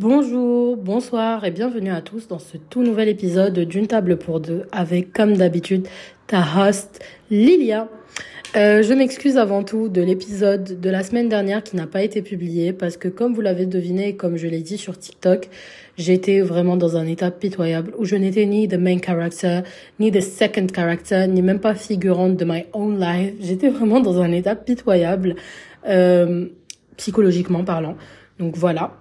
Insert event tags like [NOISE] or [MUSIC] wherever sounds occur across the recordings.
Bonjour, bonsoir et bienvenue à tous dans ce tout nouvel épisode d'une table pour deux avec, comme d'habitude, ta host Lilia. Euh, je m'excuse avant tout de l'épisode de la semaine dernière qui n'a pas été publié parce que comme vous l'avez deviné et comme je l'ai dit sur TikTok, j'étais vraiment dans un état pitoyable où je n'étais ni the main character, ni the second character, ni même pas figurante de my own life. J'étais vraiment dans un état pitoyable, euh, psychologiquement parlant. Donc voilà.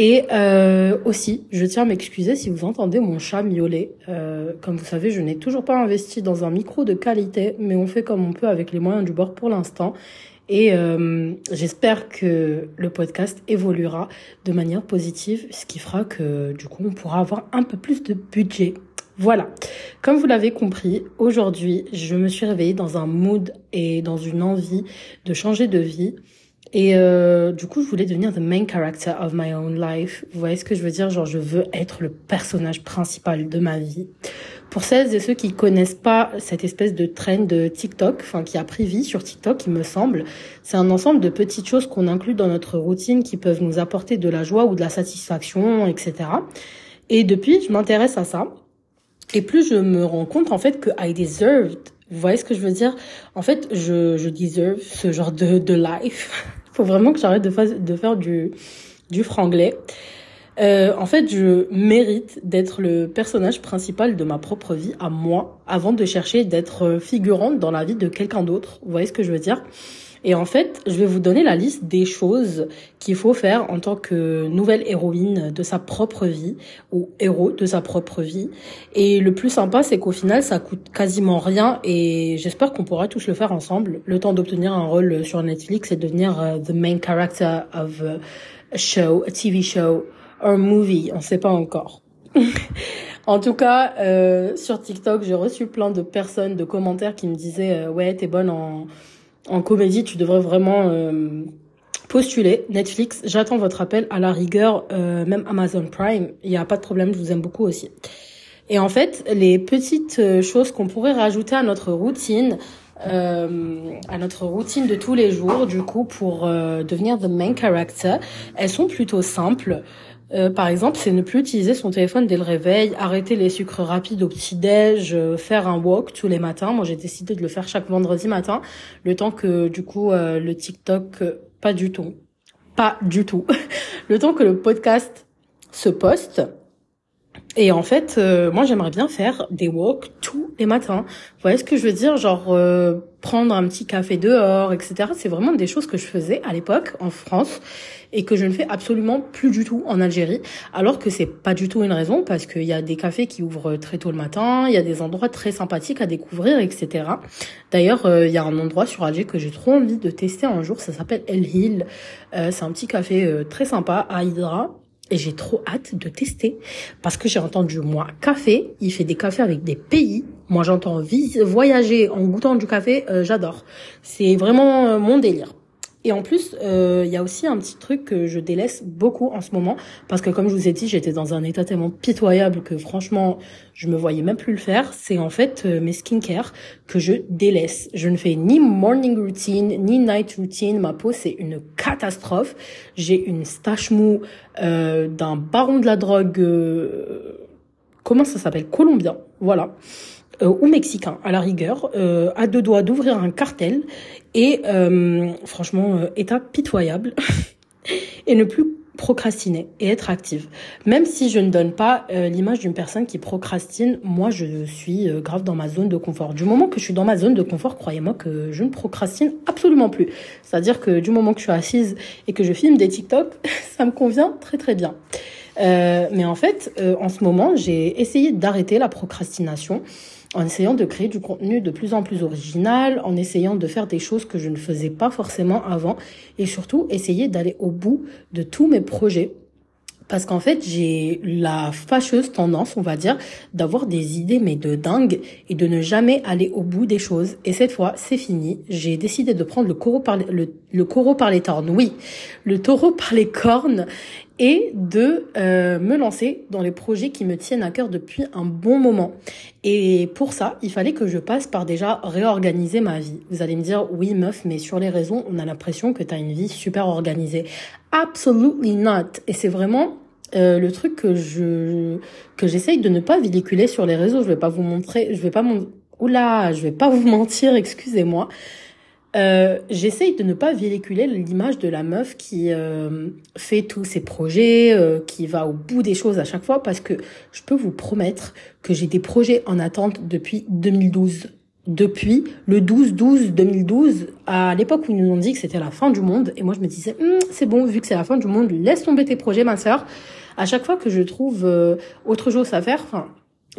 Et euh, aussi, je tiens à m'excuser si vous entendez mon chat miauler. Euh, comme vous savez, je n'ai toujours pas investi dans un micro de qualité, mais on fait comme on peut avec les moyens du bord pour l'instant. Et euh, j'espère que le podcast évoluera de manière positive, ce qui fera que du coup, on pourra avoir un peu plus de budget. Voilà. Comme vous l'avez compris, aujourd'hui, je me suis réveillée dans un mood et dans une envie de changer de vie. Et euh, du coup, je voulais devenir the main character of my own life. Vous voyez ce que je veux dire? Genre, je veux être le personnage principal de ma vie. Pour celles et ceux qui connaissent pas cette espèce de trend de TikTok, enfin qui a pris vie sur TikTok, il me semble, c'est un ensemble de petites choses qu'on inclut dans notre routine qui peuvent nous apporter de la joie ou de la satisfaction, etc. Et depuis, je m'intéresse à ça. Et plus je me rends compte en fait que I deserved vous voyez ce que je veux dire? En fait, je, je deserve ce genre de, de life. [LAUGHS] faut vraiment que j'arrête de, faire du, du franglais. Euh, en fait, je mérite d'être le personnage principal de ma propre vie à moi, avant de chercher d'être figurante dans la vie de quelqu'un d'autre. Vous voyez ce que je veux dire? Et en fait, je vais vous donner la liste des choses qu'il faut faire en tant que nouvelle héroïne de sa propre vie ou héros de sa propre vie. Et le plus sympa, c'est qu'au final, ça coûte quasiment rien et j'espère qu'on pourra tous le faire ensemble. Le temps d'obtenir un rôle sur Netflix et devenir uh, the main character of a show, a TV show or movie. On sait pas encore. [LAUGHS] En tout cas, euh, sur TikTok, j'ai reçu plein de personnes, de commentaires qui me disaient euh, ouais, t'es bonne en en comédie, tu devrais vraiment euh, postuler. Netflix, j'attends votre appel à la rigueur, euh, même Amazon Prime, il n'y a pas de problème, je vous aime beaucoup aussi. Et en fait, les petites euh, choses qu'on pourrait rajouter à notre routine, à notre routine de tous les jours, du coup, pour devenir the main character, elles sont plutôt simples. Euh, par exemple, c'est ne plus utiliser son téléphone dès le réveil, arrêter les sucres rapides au petit-déj, euh, faire un walk tous les matins. Moi, j'ai décidé de le faire chaque vendredi matin, le temps que du coup euh, le TikTok, pas du tout, pas du tout, [LAUGHS] le temps que le podcast se poste. Et en fait, moi, j'aimerais bien faire des walks tous les matins. Vous voyez ce que je veux dire? Genre prendre un petit café dehors, etc. C'est vraiment des choses que je faisais à l'époque en France et que je ne fais absolument plus du tout en Algérie, alors que c'est pas du tout une raison parce qu'il y a des cafés qui ouvrent très tôt le matin, il y a des endroits très sympathiques à découvrir, etc. D'ailleurs, euh, il y a un endroit sur Alger que j'ai trop envie de tester un jour, ça s'appelle El Hill. Euh, c'est un petit café euh, très sympa à Hydra. Et j'ai trop hâte de tester parce que j'ai entendu moi café, il fait des cafés avec des pays. Moi j'entends voyager en goûtant du café, j'adore. C'est vraiment mon délire. Et en plus, euh, il y a aussi un petit truc que je délaisse beaucoup en ce moment, parce que comme je vous ai dit, j'étais dans un état tellement pitoyable que franchement, je me voyais même plus le faire. C'est en fait euh, mes skincare que je délaisse. Je ne fais ni morning routine, ni night routine. Ma peau, c'est une catastrophe. J'ai une stache mou euh, d'un baron de la drogue. comment ça s'appelle? Colombien. Voilà. Euh, ou mexicain à la rigueur, euh, à deux doigts d'ouvrir un cartel et euh, franchement état pitoyable [LAUGHS] et ne plus procrastiner et être active. Même si je ne donne pas l'image d'une personne qui procrastine, moi je suis grave dans ma zone de confort. Du moment que je suis dans ma zone de confort, croyez-moi que je ne procrastine absolument plus. C'est-à-dire que du moment que je suis assise et que je filme des TikTok, [LAUGHS] ça me convient très très bien. mais en fait, en ce moment, j'ai essayé d'arrêter la procrastination en essayant de créer du contenu de plus en plus original, en essayant de faire des choses que je ne faisais pas forcément avant, et surtout essayer d'aller au bout de tous mes projets. Parce qu'en fait, j'ai la fâcheuse tendance, on va dire, d'avoir des idées mais de dingue et de ne jamais aller au bout des choses. Et cette fois, c'est fini. J'ai décidé de prendre le coraux par le, le coraux par les cornes. Oui, le taureau par les cornes et de euh, me lancer dans les projets qui me tiennent à cœur depuis un bon moment. Et pour ça, il fallait que je passe par déjà réorganiser ma vie. Vous allez me dire, oui meuf, mais sur les raisons, on a l'impression que tu as une vie super organisée. Absolutely not. Et c'est vraiment euh, le truc que je que j'essaye de ne pas véhiculer sur les réseaux, je vais pas vous montrer, je vais pas mon oula, je vais pas vous [LAUGHS] mentir, excusez-moi. Euh, j'essaye de ne pas véhiculer l'image de la meuf qui euh, fait tous ses projets, euh, qui va au bout des choses à chaque fois, parce que je peux vous promettre que j'ai des projets en attente depuis 2012. Depuis le 12-12-2012, à l'époque où ils nous ont dit que c'était la fin du monde, et moi je me disais, hum, c'est bon, vu que c'est la fin du monde, laisse tomber tes projets, ma sœur. À chaque fois que je trouve autre chose à faire, enfin,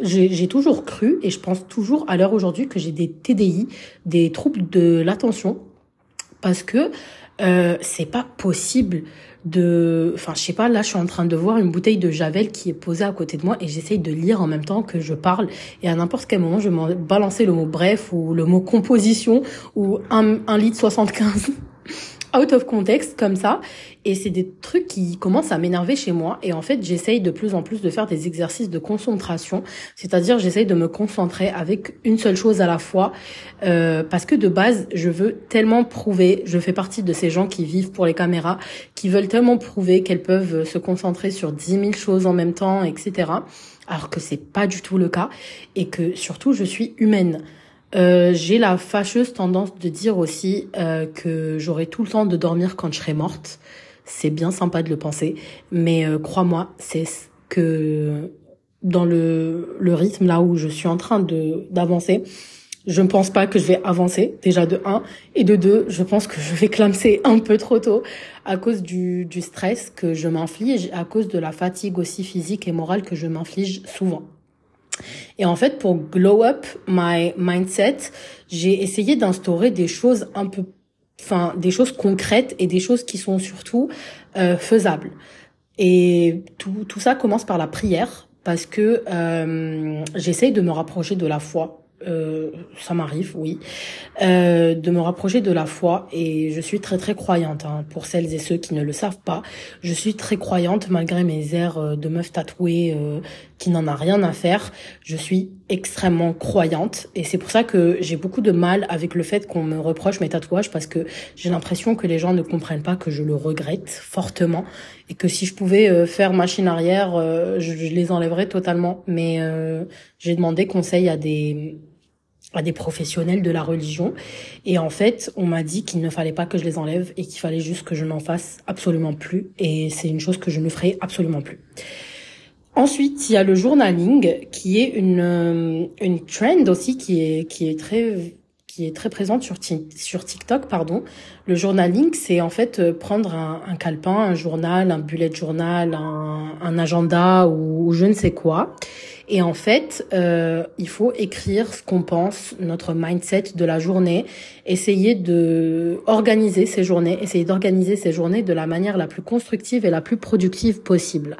j'ai toujours cru et je pense toujours à l'heure aujourd'hui que j'ai des TDI, des troubles de l'attention, parce que euh, c'est pas possible de, enfin je sais pas, là je suis en train de voir une bouteille de javel qui est posée à côté de moi et j'essaye de lire en même temps que je parle et à n'importe quel moment je vais balancer le mot bref ou le mot composition ou un, un litre 75 out of context comme ça. Et c'est des trucs qui commencent à m'énerver chez moi. Et en fait j'essaye de plus en plus de faire des exercices de concentration. C'est-à-dire j'essaye de me concentrer avec une seule chose à la fois. Euh, parce que de base je veux tellement prouver je fais partie de ces gens qui vivent pour les caméras qui veulent tellement prouver qu'elles peuvent se concentrer sur dix mille choses en même temps etc alors que c'est pas du tout le cas. Et que surtout je suis humaine euh, j'ai la fâcheuse tendance de dire aussi euh, que j'aurai tout le temps de dormir quand je serai morte. C'est bien sympa de le penser, mais euh, crois-moi, c'est que dans le, le rythme là où je suis en train de d'avancer, je ne pense pas que je vais avancer déjà de un et de deux, je pense que je vais clamser un peu trop tôt à cause du, du stress que je m'inflige, à cause de la fatigue aussi physique et morale que je m'inflige souvent. Et en fait, pour glow up my mindset, j'ai essayé d'instaurer des choses un peu, enfin, des choses concrètes et des choses qui sont surtout euh, faisables. Et tout, tout ça commence par la prière parce que euh, j'essaye de me rapprocher de la foi euh, ça m'arrive, oui, euh, de me rapprocher de la foi et je suis très très croyante. Hein, pour celles et ceux qui ne le savent pas, je suis très croyante malgré mes airs euh, de meuf tatouée euh, qui n'en a rien à faire. Je suis extrêmement croyante et c'est pour ça que j'ai beaucoup de mal avec le fait qu'on me reproche mes tatouages parce que j'ai l'impression que les gens ne comprennent pas que je le regrette fortement et que si je pouvais faire machine arrière, je, je, les enlèverais totalement. Mais j'ai demandé conseil à des à des professionnels de la religion. Et en fait, on m'a dit qu'il ne fallait pas que je les enlève et qu'il fallait juste que je n'en fasse absolument plus. Et c'est une chose que je ne ferai absolument plus. Ensuite, il y a le journaling, qui est une euh, une trend aussi qui est qui est très qui est très présente sur sur TikTok, pardon. Le journaling, c'est en fait euh, prendre un, un, calepin, un journal, un bullet journal, un, un agenda ou, ou je ne sais quoi, et en fait, euh, il faut écrire ce qu'on pense, notre mindset de la journée, essayer de organiser ces journées, essayer d'organiser ces journées de la manière la plus constructive et la plus productive possible.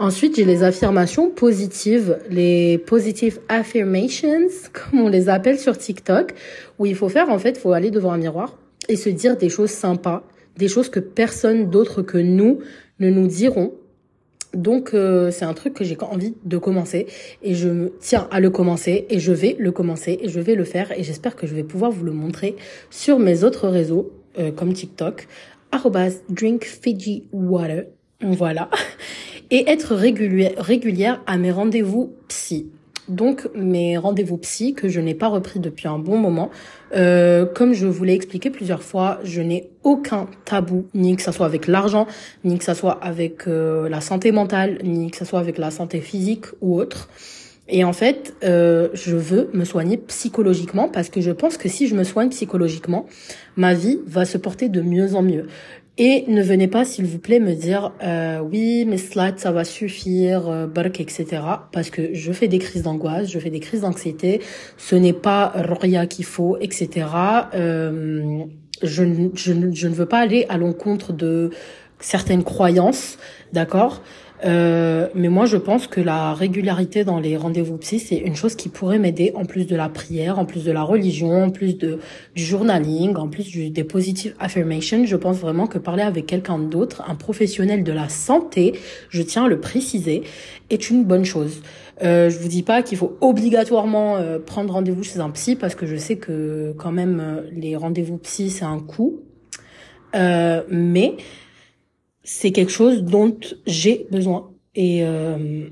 Ensuite, j'ai les affirmations positives, les positive affirmations, [LAUGHS] comme on les appelle sur TikTok, où il faut faire, en fait, il faut aller devant un miroir et se dire des choses sympas, des choses que personne d'autre que nous ne nous diront. Donc euh, c'est un truc que j'ai envie de commencer et je me tiens à le commencer et je vais le commencer et je vais le faire et j'espère que je vais pouvoir vous le montrer sur mes autres réseaux euh, comme TikTok @drinkfijiwater. Voilà [LAUGHS] et être régulière à mes rendez-vous psy donc mes rendez-vous psy que je n'ai pas repris depuis un bon moment. Euh, comme je vous l'ai expliqué plusieurs fois, je n'ai aucun tabou, ni que ça soit avec l'argent, ni que ça soit avec euh, la santé mentale, ni que ça soit avec la santé physique ou autre. Et en fait, euh, je veux me soigner psychologiquement parce que je pense que si je me soigne psychologiquement, ma vie va se porter de mieux en mieux. Et ne venez pas, s'il vous plaît, me dire euh, oui, mes slides, ça va suffire, euh, etc. Parce que je fais des crises d'angoisse, je fais des crises d'anxiété. Ce n'est pas Roria qu'il faut, etc. Euh, je, je, je ne veux pas aller à l'encontre de certaines croyances, d'accord? Euh, mais moi, je pense que la régularité dans les rendez-vous psy, c'est une chose qui pourrait m'aider en plus de la prière, en plus de la religion, en plus de du journaling, en plus du, des positive affirmations. Je pense vraiment que parler avec quelqu'un d'autre, un professionnel de la santé, je tiens à le préciser, est une bonne chose. Euh, je vous dis pas qu'il faut obligatoirement euh, prendre rendez-vous chez un psy parce que je sais que quand même euh, les rendez-vous psy c'est un coût, euh, mais c'est quelque chose dont j'ai besoin. et euh,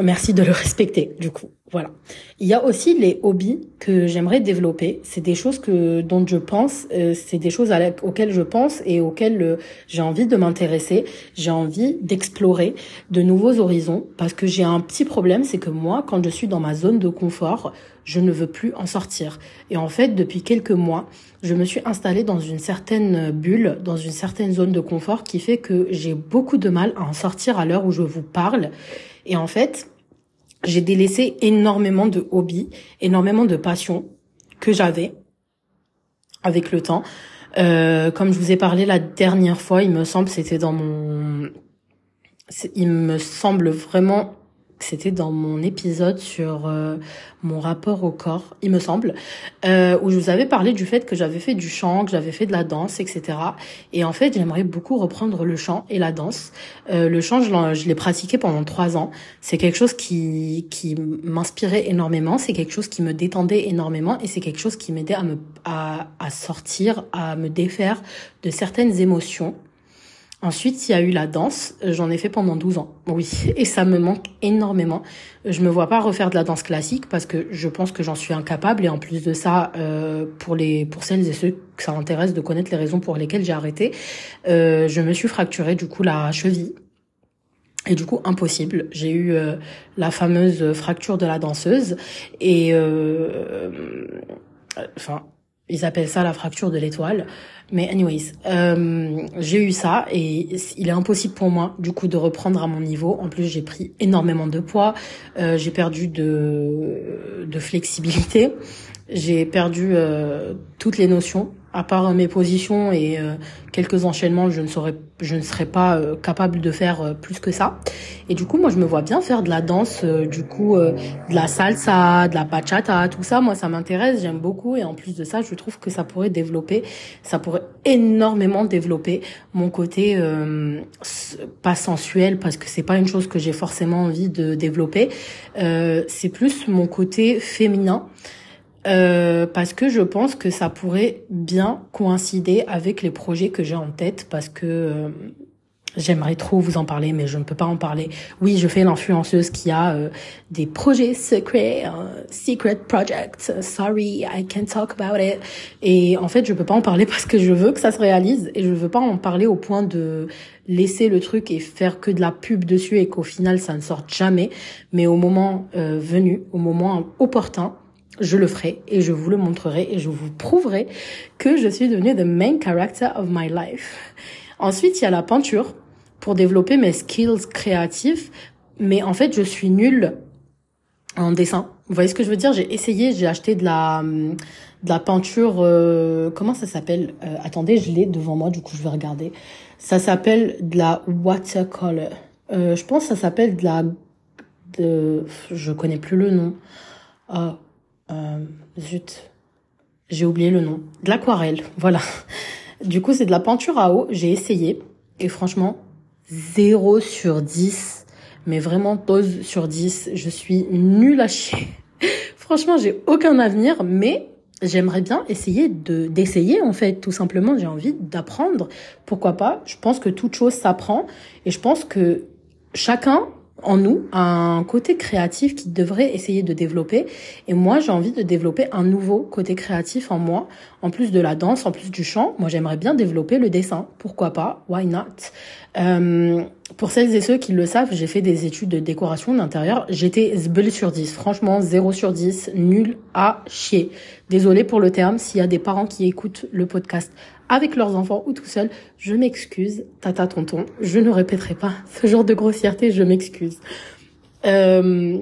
merci de le [LAUGHS] respecter du coup. Voilà. Il y a aussi les hobbies que j'aimerais développer. C'est des choses que dont je pense, euh, c'est des choses auxquelles je pense et auxquelles euh, j'ai envie de m'intéresser. J'ai envie d'explorer de nouveaux horizons parce que j'ai un petit problème, c'est que moi, quand je suis dans ma zone de confort, je ne veux plus en sortir. Et en fait, depuis quelques mois, je me suis installée dans une certaine bulle, dans une certaine zone de confort qui fait que j'ai beaucoup de mal à en sortir à l'heure où je vous parle. Et en fait, j'ai délaissé énormément de hobbies, énormément de passions que j'avais avec le temps. Euh, comme je vous ai parlé la dernière fois, il me semble, c'était dans mon, il me semble vraiment c'était dans mon épisode sur euh, mon rapport au corps, il me semble, euh, où je vous avais parlé du fait que j'avais fait du chant, que j'avais fait de la danse, etc. Et en fait, j'aimerais beaucoup reprendre le chant et la danse. Euh, le chant, je l'ai pratiqué pendant trois ans. C'est quelque chose qui qui m'inspirait énormément. C'est quelque chose qui me détendait énormément et c'est quelque chose qui m'aidait à me à, à sortir, à me défaire de certaines émotions Ensuite, il y a eu la danse. J'en ai fait pendant 12 ans. Oui, et ça me manque énormément. Je me vois pas refaire de la danse classique parce que je pense que j'en suis incapable. Et en plus de ça, euh, pour les pour celles et ceux que ça intéresse de connaître les raisons pour lesquelles j'ai arrêté, euh, je me suis fracturé du coup la cheville. Et du coup, impossible. J'ai eu euh, la fameuse fracture de la danseuse. Et enfin, ils appellent ça la fracture de l'étoile. Mais anyways, euh, j'ai eu ça et il est impossible pour moi du coup de reprendre à mon niveau. En plus, j'ai pris énormément de poids, euh, j'ai perdu de, de flexibilité, j'ai perdu euh, toutes les notions à part mes positions et euh, quelques enchaînements, je ne saurais, je ne serais pas euh, capable de faire euh, plus que ça. Et du coup, moi, je me vois bien faire de la danse, du coup, de la salsa, de la bachata, tout ça. Moi, ça m'intéresse, j'aime beaucoup. Et en plus de ça, je trouve que ça pourrait développer, ça pourrait énormément développer mon côté pas sensuel, parce que c'est pas une chose que j'ai forcément envie de développer. c'est plus mon côté féminin. Euh, parce que je pense que ça pourrait bien coïncider avec les projets que j'ai en tête parce que euh, j'aimerais trop vous en parler mais je ne peux pas en parler. Oui, je fais l'influenceuse qui a euh, des projets secrets, secret projects. Sorry, I can't talk about it. Et en fait, je peux pas en parler [LAUGHS] parce que je veux que ça se réalise et je veux pas en parler au point de laisser le truc et faire que de la pub dessus et qu'au final ça ne sorte jamais. Mais au moment venu, au moment opportun, je le ferai et je vous le montrerai et je vous prouverai que je suis devenue the main character of my life. Ensuite, il y a la peinture pour développer mes skills créatifs, mais en fait, je suis nulle en dessin. Vous voyez ce que je veux dire? J'ai essayé, j'ai acheté de la de la peinture euh, comment ça s'appelle? Euh, Attendez, je l'ai devant moi, du coup, je vais regarder. Ça s'appelle de la watercolor. Euh, je pense que ça s'appelle de la de je connais plus le nom. Ah, euh, zut, j'ai oublié le nom. De l'aquarelle, voilà. Du coup, c'est de la peinture à eau. J'ai essayé. Et franchement, 0 sur 10. Mais vraiment, dose sur 10. Je suis nulle à chier. [LAUGHS] franchement, j'ai aucun avenir. Mais j'aimerais bien essayer de d'essayer en fait tout simplement j'ai envie d'apprendre pourquoi pas? Je pense que toute chose s'apprend et je pense que chacun en nous un côté créatif qui devrait essayer de développer. Et moi, j'ai envie de développer un nouveau côté créatif en moi, en plus de la danse, en plus du chant. Moi, j'aimerais bien développer le dessin. Pourquoi pas? Why not? Euh, Pour celles et ceux qui le savent, j'ai fait des études de décoration d'intérieur. J'étais zbel sur 10. Franchement, 0 sur 10. Nul à chier. Désolée pour le terme. S'il y a des parents qui écoutent le podcast avec leurs enfants ou tout seul, je m'excuse, tata tonton, je ne répéterai pas ce genre de grossièreté, je m'excuse. Euh,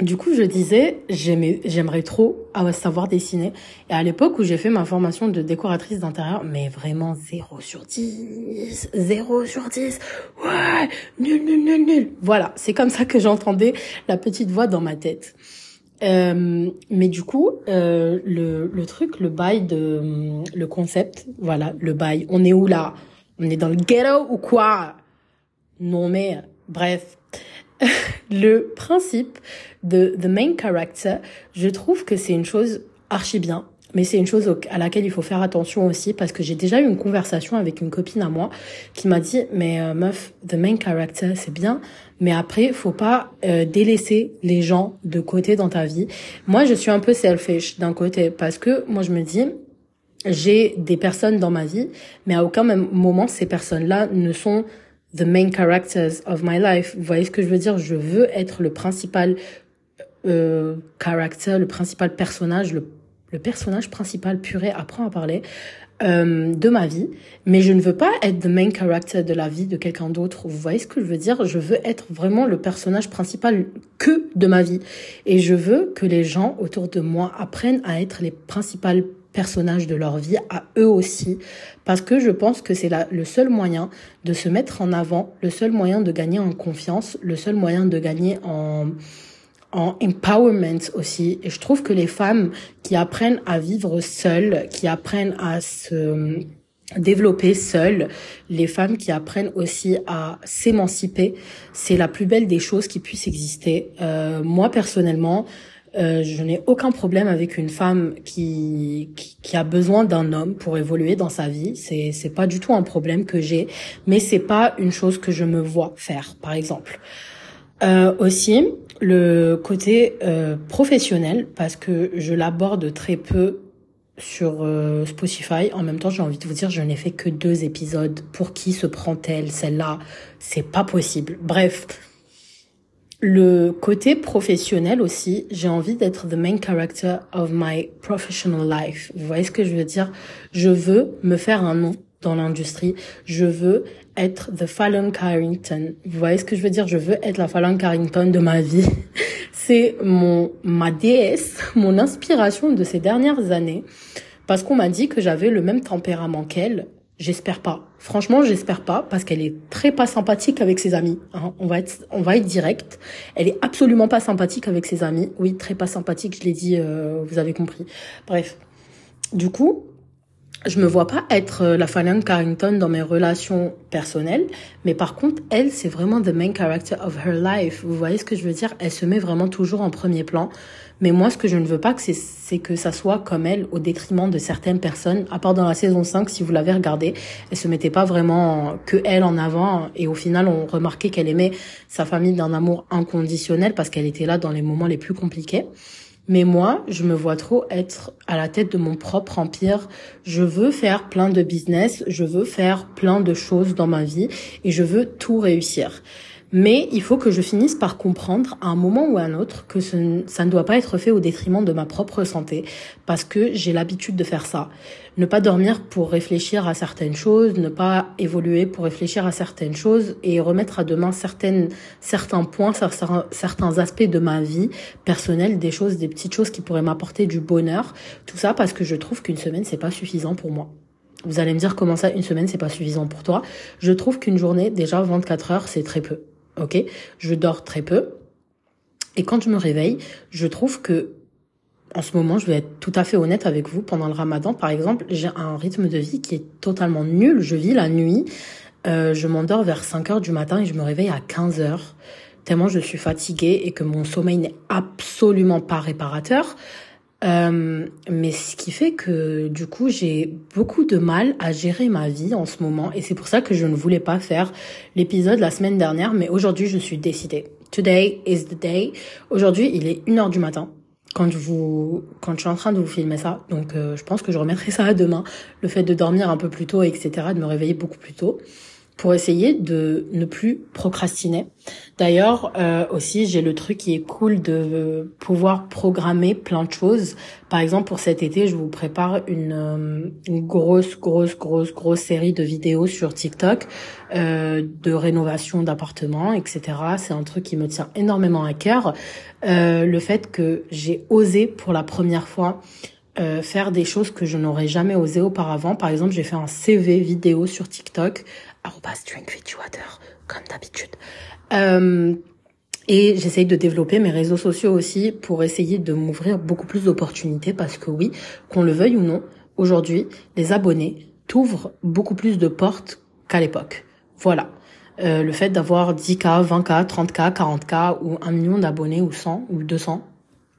du coup, je disais, j'aimerais trop savoir dessiner. Et à l'époque où j'ai fait ma formation de décoratrice d'intérieur, mais vraiment 0 sur 10, 0 sur 10, ouais, nul, nul, nul, nul. Voilà, c'est comme ça que j'entendais la petite voix dans ma tête. Euh, mais du coup, euh, le, le truc, le bail de le concept, voilà, le bail. On est où là? On est dans le ghetto ou quoi? Non mais bref, [LAUGHS] le principe de the main character, je trouve que c'est une chose archi bien, mais c'est une chose à laquelle il faut faire attention aussi parce que j'ai déjà eu une conversation avec une copine à moi qui m'a dit mais euh, meuf the main character c'est bien mais après faut pas euh, délaisser les gens de côté dans ta vie. Moi je suis un peu selfish d'un côté parce que moi je me dis j'ai des personnes dans ma vie mais à aucun moment ces personnes-là ne sont the main characters of my life. Vous voyez ce que je veux dire? Je veux être le principal euh, character, le principal personnage, le le personnage principal puré apprend à parler euh, de ma vie, mais je ne veux pas être the main character de la vie de quelqu'un d'autre. Vous voyez ce que je veux dire? Je veux être vraiment le personnage principal que de ma vie. Et je veux que les gens autour de moi apprennent à être les principaux personnages de leur vie, à eux aussi, parce que je pense que c'est le seul moyen de se mettre en avant, le seul moyen de gagner en confiance, le seul moyen de gagner en en empowerment aussi. Et je trouve que les femmes qui apprennent à vivre seules, qui apprennent à se développer seules, les femmes qui apprennent aussi à s'émanciper, c'est la plus belle des choses qui puissent exister. Euh, moi personnellement, euh, je n'ai aucun problème avec une femme qui, qui, qui a besoin d'un homme pour évoluer dans sa vie. C'est c'est pas du tout un problème que j'ai, mais c'est pas une chose que je me vois faire, par exemple. Euh, aussi, le côté euh, professionnel, parce que je l'aborde très peu sur euh, Spotify. En même temps, j'ai envie de vous dire, je n'ai fait que deux épisodes. Pour qui se prend-elle Celle-là, c'est pas possible. Bref, le côté professionnel aussi, j'ai envie d'être the main character of my professional life. Vous voyez ce que je veux dire? Je veux me faire un nom dans l'industrie. Je veux être the Fallon Carrington. Vous voyez ce que je veux dire? Je veux être la Fallon Carrington de ma vie. [LAUGHS] C'est mon ma déesse, mon inspiration de ces dernières années parce qu'on m'a dit que j'avais le même tempérament qu'elle. J'espère pas. Franchement, j'espère pas parce qu'elle est très pas sympathique avec ses amis. Hein. On va être, on va être direct. Elle est absolument pas sympathique avec ses amis. Oui, très pas sympathique. Je l'ai dit. Euh, vous avez compris. Bref. Du coup, je me vois pas être euh, la Fallon Carrington dans mes relations personnelles, mais par contre, elle, c'est vraiment the main character of her life. Vous voyez ce que je veux dire? Elle se met vraiment toujours en premier plan. Mais moi, ce que je ne veux pas, c'est que ça soit comme elle, au détriment de certaines personnes. À part dans la saison 5, si vous l'avez regardé, elle se mettait pas vraiment que elle en avant. Et au final, on remarquait qu'elle aimait sa famille d'un amour inconditionnel parce qu'elle était là dans les moments les plus compliqués. Mais moi, je me vois trop être à la tête de mon propre empire. Je veux faire plein de business, je veux faire plein de choses dans ma vie et je veux tout réussir. Mais il faut que je finisse par comprendre à un moment ou à un autre que ça ne doit pas être fait au détriment de ma propre santé parce que j'ai l'habitude de faire ça. Ne pas dormir pour réfléchir à certaines choses, ne pas évoluer pour réfléchir à certaines choses et remettre à demain certaines, certains points, certains aspects de ma vie personnelle, des choses, des petites choses qui pourraient m'apporter du bonheur. Tout ça parce que je trouve qu'une semaine c'est pas suffisant pour moi. Vous allez me dire comment ça, une semaine, c'est pas suffisant pour toi. Je trouve qu'une journée, déjà 24 heures, c'est très peu ok Je dors très peu. Et quand je me réveille, je trouve que, en ce moment, je vais être tout à fait honnête avec vous, pendant le ramadan, par exemple, j'ai un rythme de vie qui est totalement nul. Je vis la nuit, euh, je m'endors vers 5 heures du matin et je me réveille à 15 heures, tellement je suis fatiguée et que mon sommeil n'est absolument pas réparateur. Euh, mais ce qui fait que du coup j'ai beaucoup de mal à gérer ma vie en ce moment. Et c'est pour ça que je ne voulais pas faire l'épisode la semaine dernière. Mais aujourd'hui je suis décidée. Today is the day. Aujourd'hui il est 1h du matin quand je vous quand je suis en train de vous filmer ça. Donc euh, je pense que je remettrai ça à demain. Le fait de dormir un peu plus tôt etc de me réveiller beaucoup plus tôt pour essayer de ne plus procrastiner. D'ailleurs, euh, aussi, j'ai le truc qui est cool de pouvoir programmer plein de choses. Par exemple, pour cet été, je vous prépare une, euh, une grosse, grosse, grosse, grosse série de vidéos sur TikTok euh, de rénovation d'appartements, etc. C'est un truc qui me tient énormément à cœur. Euh, le fait que j'ai osé pour la première fois euh, faire des choses que je n'aurais jamais osé auparavant. Par exemple, j'ai fait un CV vidéo sur TikTok water, comme d'habitude. Euh, et j'essaye de développer mes réseaux sociaux aussi pour essayer de m'ouvrir beaucoup plus d'opportunités parce que oui, qu'on le veuille ou non, aujourd'hui, les abonnés t'ouvrent beaucoup plus de portes qu'à l'époque. Voilà. Euh, le fait d'avoir 10K, 20K, 30K, 40K ou 1 million d'abonnés ou 100 ou 200,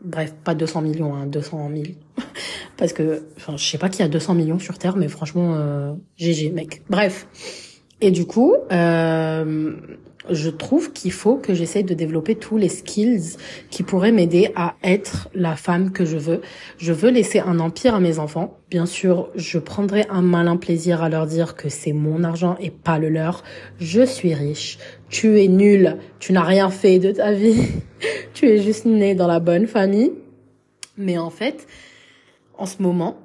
bref, pas 200 millions, hein, 200 000. [LAUGHS] parce que, enfin, je sais pas qu'il y a 200 millions sur Terre, mais franchement, euh, GG, mec. Bref. Et du coup, euh, je trouve qu'il faut que j'essaye de développer tous les skills qui pourraient m'aider à être la femme que je veux. Je veux laisser un empire à mes enfants. Bien sûr, je prendrai un malin plaisir à leur dire que c'est mon argent et pas le leur. Je suis riche. Tu es nul. Tu n'as rien fait de ta vie. [LAUGHS] tu es juste né dans la bonne famille. Mais en fait, en ce moment,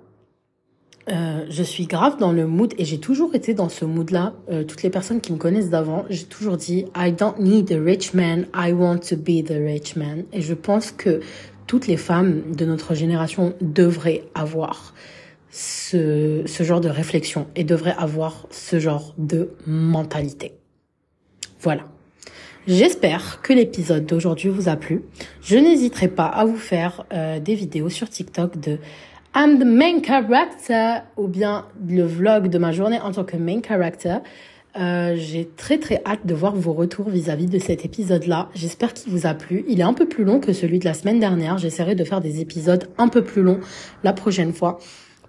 euh, je suis grave dans le mood et j'ai toujours été dans ce mood-là. Euh, toutes les personnes qui me connaissent d'avant, j'ai toujours dit I don't need a rich man, I want to be the rich man. Et je pense que toutes les femmes de notre génération devraient avoir ce, ce genre de réflexion et devraient avoir ce genre de mentalité. Voilà. J'espère que l'épisode d'aujourd'hui vous a plu. Je n'hésiterai pas à vous faire euh, des vidéos sur TikTok de I'm the main character ou bien le vlog de ma journée en tant que main character. Euh, j'ai très très hâte de voir vos retours vis-à-vis de cet épisode-là. J'espère qu'il vous a plu. Il est un peu plus long que celui de la semaine dernière. J'essaierai de faire des épisodes un peu plus longs la prochaine fois.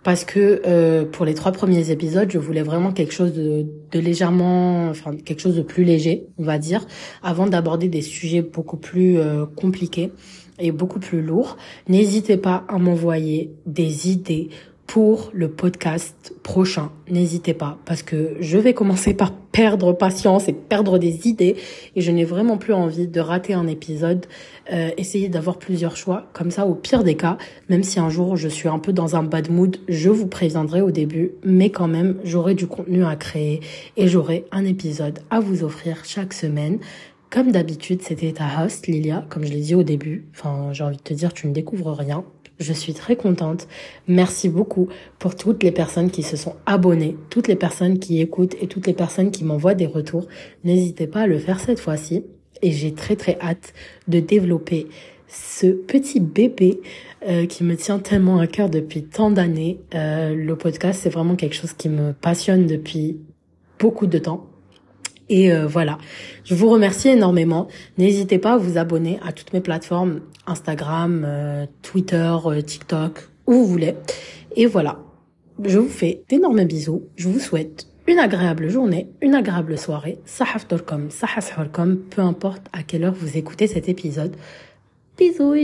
Parce que euh, pour les trois premiers épisodes, je voulais vraiment quelque chose de, de légèrement, enfin quelque chose de plus léger, on va dire, avant d'aborder des sujets beaucoup plus euh, compliqués et beaucoup plus lourd, n'hésitez pas à m'envoyer des idées pour le podcast prochain. N'hésitez pas parce que je vais commencer par perdre patience et perdre des idées et je n'ai vraiment plus envie de rater un épisode. Euh, essayez d'avoir plusieurs choix comme ça au pire des cas, même si un jour je suis un peu dans un bad mood, je vous préviendrai au début, mais quand même j'aurai du contenu à créer et j'aurai un épisode à vous offrir chaque semaine. Comme d'habitude, c'était ta host, Lilia, comme je l'ai dit au début. Enfin, j'ai envie de te dire, tu ne découvres rien. Je suis très contente. Merci beaucoup pour toutes les personnes qui se sont abonnées, toutes les personnes qui écoutent et toutes les personnes qui m'envoient des retours. N'hésitez pas à le faire cette fois-ci. Et j'ai très très hâte de développer ce petit bébé euh, qui me tient tellement à cœur depuis tant d'années. Euh, le podcast, c'est vraiment quelque chose qui me passionne depuis beaucoup de temps. Et euh, voilà, je vous remercie énormément. N'hésitez pas à vous abonner à toutes mes plateformes, Instagram, euh, Twitter, euh, TikTok, où vous voulez. Et voilà, je vous fais d'énormes bisous. Je vous souhaite une agréable journée, une agréable soirée. Sahaf.com, sahaf.com, peu importe à quelle heure vous écoutez cet épisode. Bisous